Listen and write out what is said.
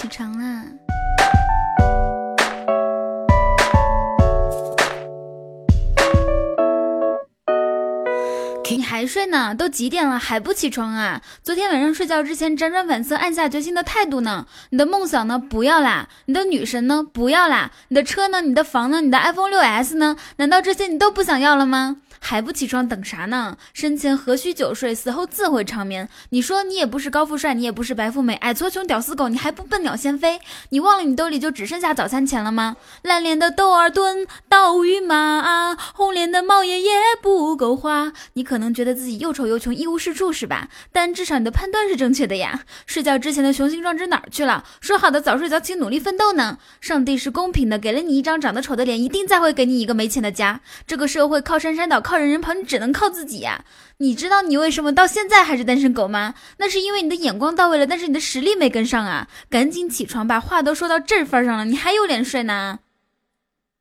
起床啦你还睡呢？都几点了还不起床啊？昨天晚上睡觉之前辗转反侧、暗下决心的态度呢？你的梦想呢？不要啦！你的女神呢？不要啦！你的车呢？你的房呢？你的 iPhone 六 S 呢？难道这些你都不想要了吗？还不起床等啥呢？生前何须久睡，死后自会长眠。你说你也不是高富帅，你也不是白富美，矮矬穷屌丝狗，你还不笨鸟先飞？你忘了你兜里就只剩下早餐钱了吗？烂脸的窦尔敦盗御马，红脸的猫爷爷不够花。你可能觉得自己又丑又穷，一无是处是吧？但至少你的判断是正确的呀。睡觉之前的雄心壮志哪儿去了？说好的早睡早起努力奋斗呢？上帝是公平的，给了你一张长得丑的脸，一定再会给你一个没钱的家。这个社会靠山山倒。靠人人跑，你只能靠自己呀！你知道你为什么到现在还是单身狗吗？那是因为你的眼光到位了，但是你的实力没跟上啊！赶紧起床吧，话都说到这份上了，你还有脸睡呢？